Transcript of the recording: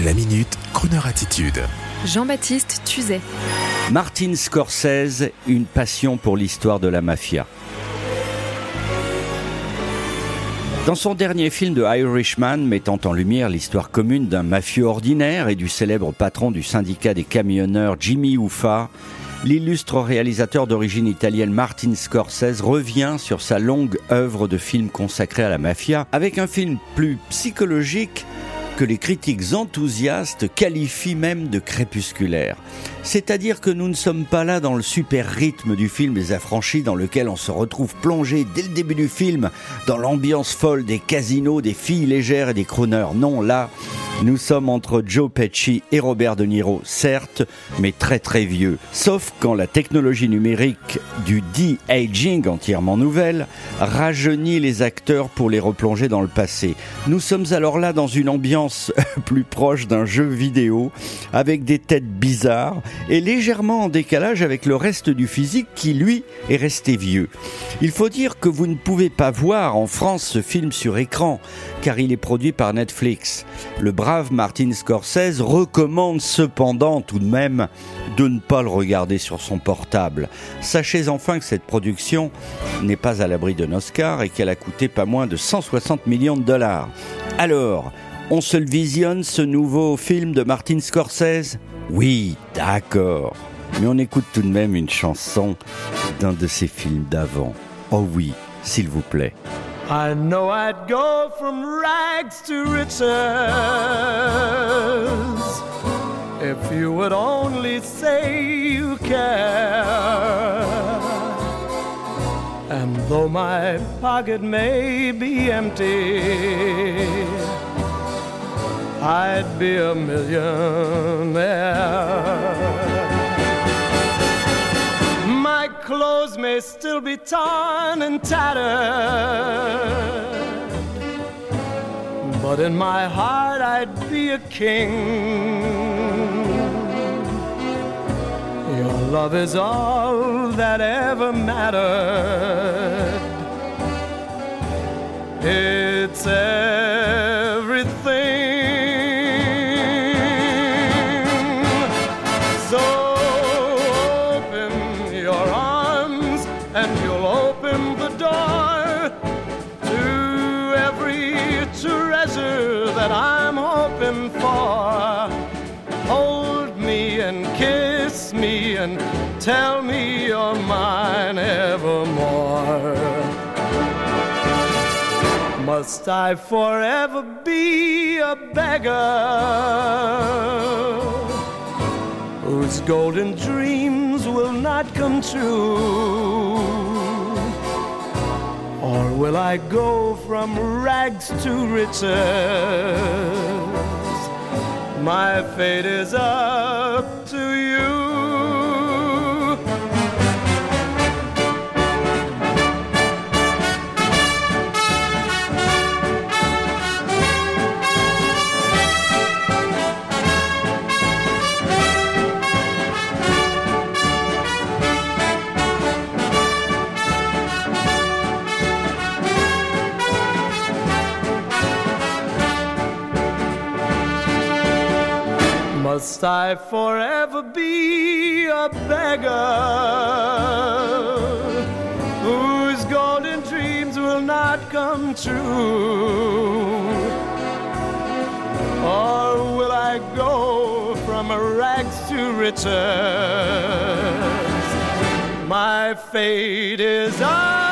La minute, Kroneur attitude. Jean-Baptiste Tuzet. Martin Scorsese, une passion pour l'histoire de la mafia. Dans son dernier film de Irishman, mettant en lumière l'histoire commune d'un mafieux ordinaire et du célèbre patron du syndicat des camionneurs Jimmy Huffa, l'illustre réalisateur d'origine italienne Martin Scorsese revient sur sa longue œuvre de films consacrés à la mafia avec un film plus psychologique les critiques enthousiastes qualifient même de crépusculaire. C'est-à-dire que nous ne sommes pas là dans le super rythme du film des affranchis dans lequel on se retrouve plongé dès le début du film dans l'ambiance folle des casinos, des filles légères et des crooners. Non, là, nous sommes entre Joe Pesci et Robert De Niro, certes, mais très très vieux. Sauf quand la technologie numérique du de-aging entièrement nouvelle rajeunit les acteurs pour les replonger dans le passé. Nous sommes alors là dans une ambiance plus proche d'un jeu vidéo avec des têtes bizarres et légèrement en décalage avec le reste du physique qui lui est resté vieux. Il faut dire que vous ne pouvez pas voir en France ce film sur écran car il est produit par Netflix. Le Martin Scorsese recommande cependant tout de même de ne pas le regarder sur son portable. Sachez enfin que cette production n'est pas à l'abri d'un Oscar et qu'elle a coûté pas moins de 160 millions de dollars. Alors, on se le visionne ce nouveau film de Martin Scorsese? Oui, d'accord. Mais on écoute tout de même une chanson d'un de ses films d'avant. Oh oui, s'il vous plaît. I know I'd go from rags to riches if you would only say you care. And though my pocket may be empty, I'd be a millionaire. Clothes may still be torn and tattered, but in my heart I'd be a king. Your love is all that ever mattered. It's everything. And you'll open the door to every treasure that I'm hoping for. Hold me and kiss me and tell me you're mine evermore. Must I forever be a beggar whose golden dreams will not come true? Or will I go from rags to riches? My fate is up to you. Must I forever be a beggar whose golden dreams will not come true? Or will I go from rags to riches? My fate is up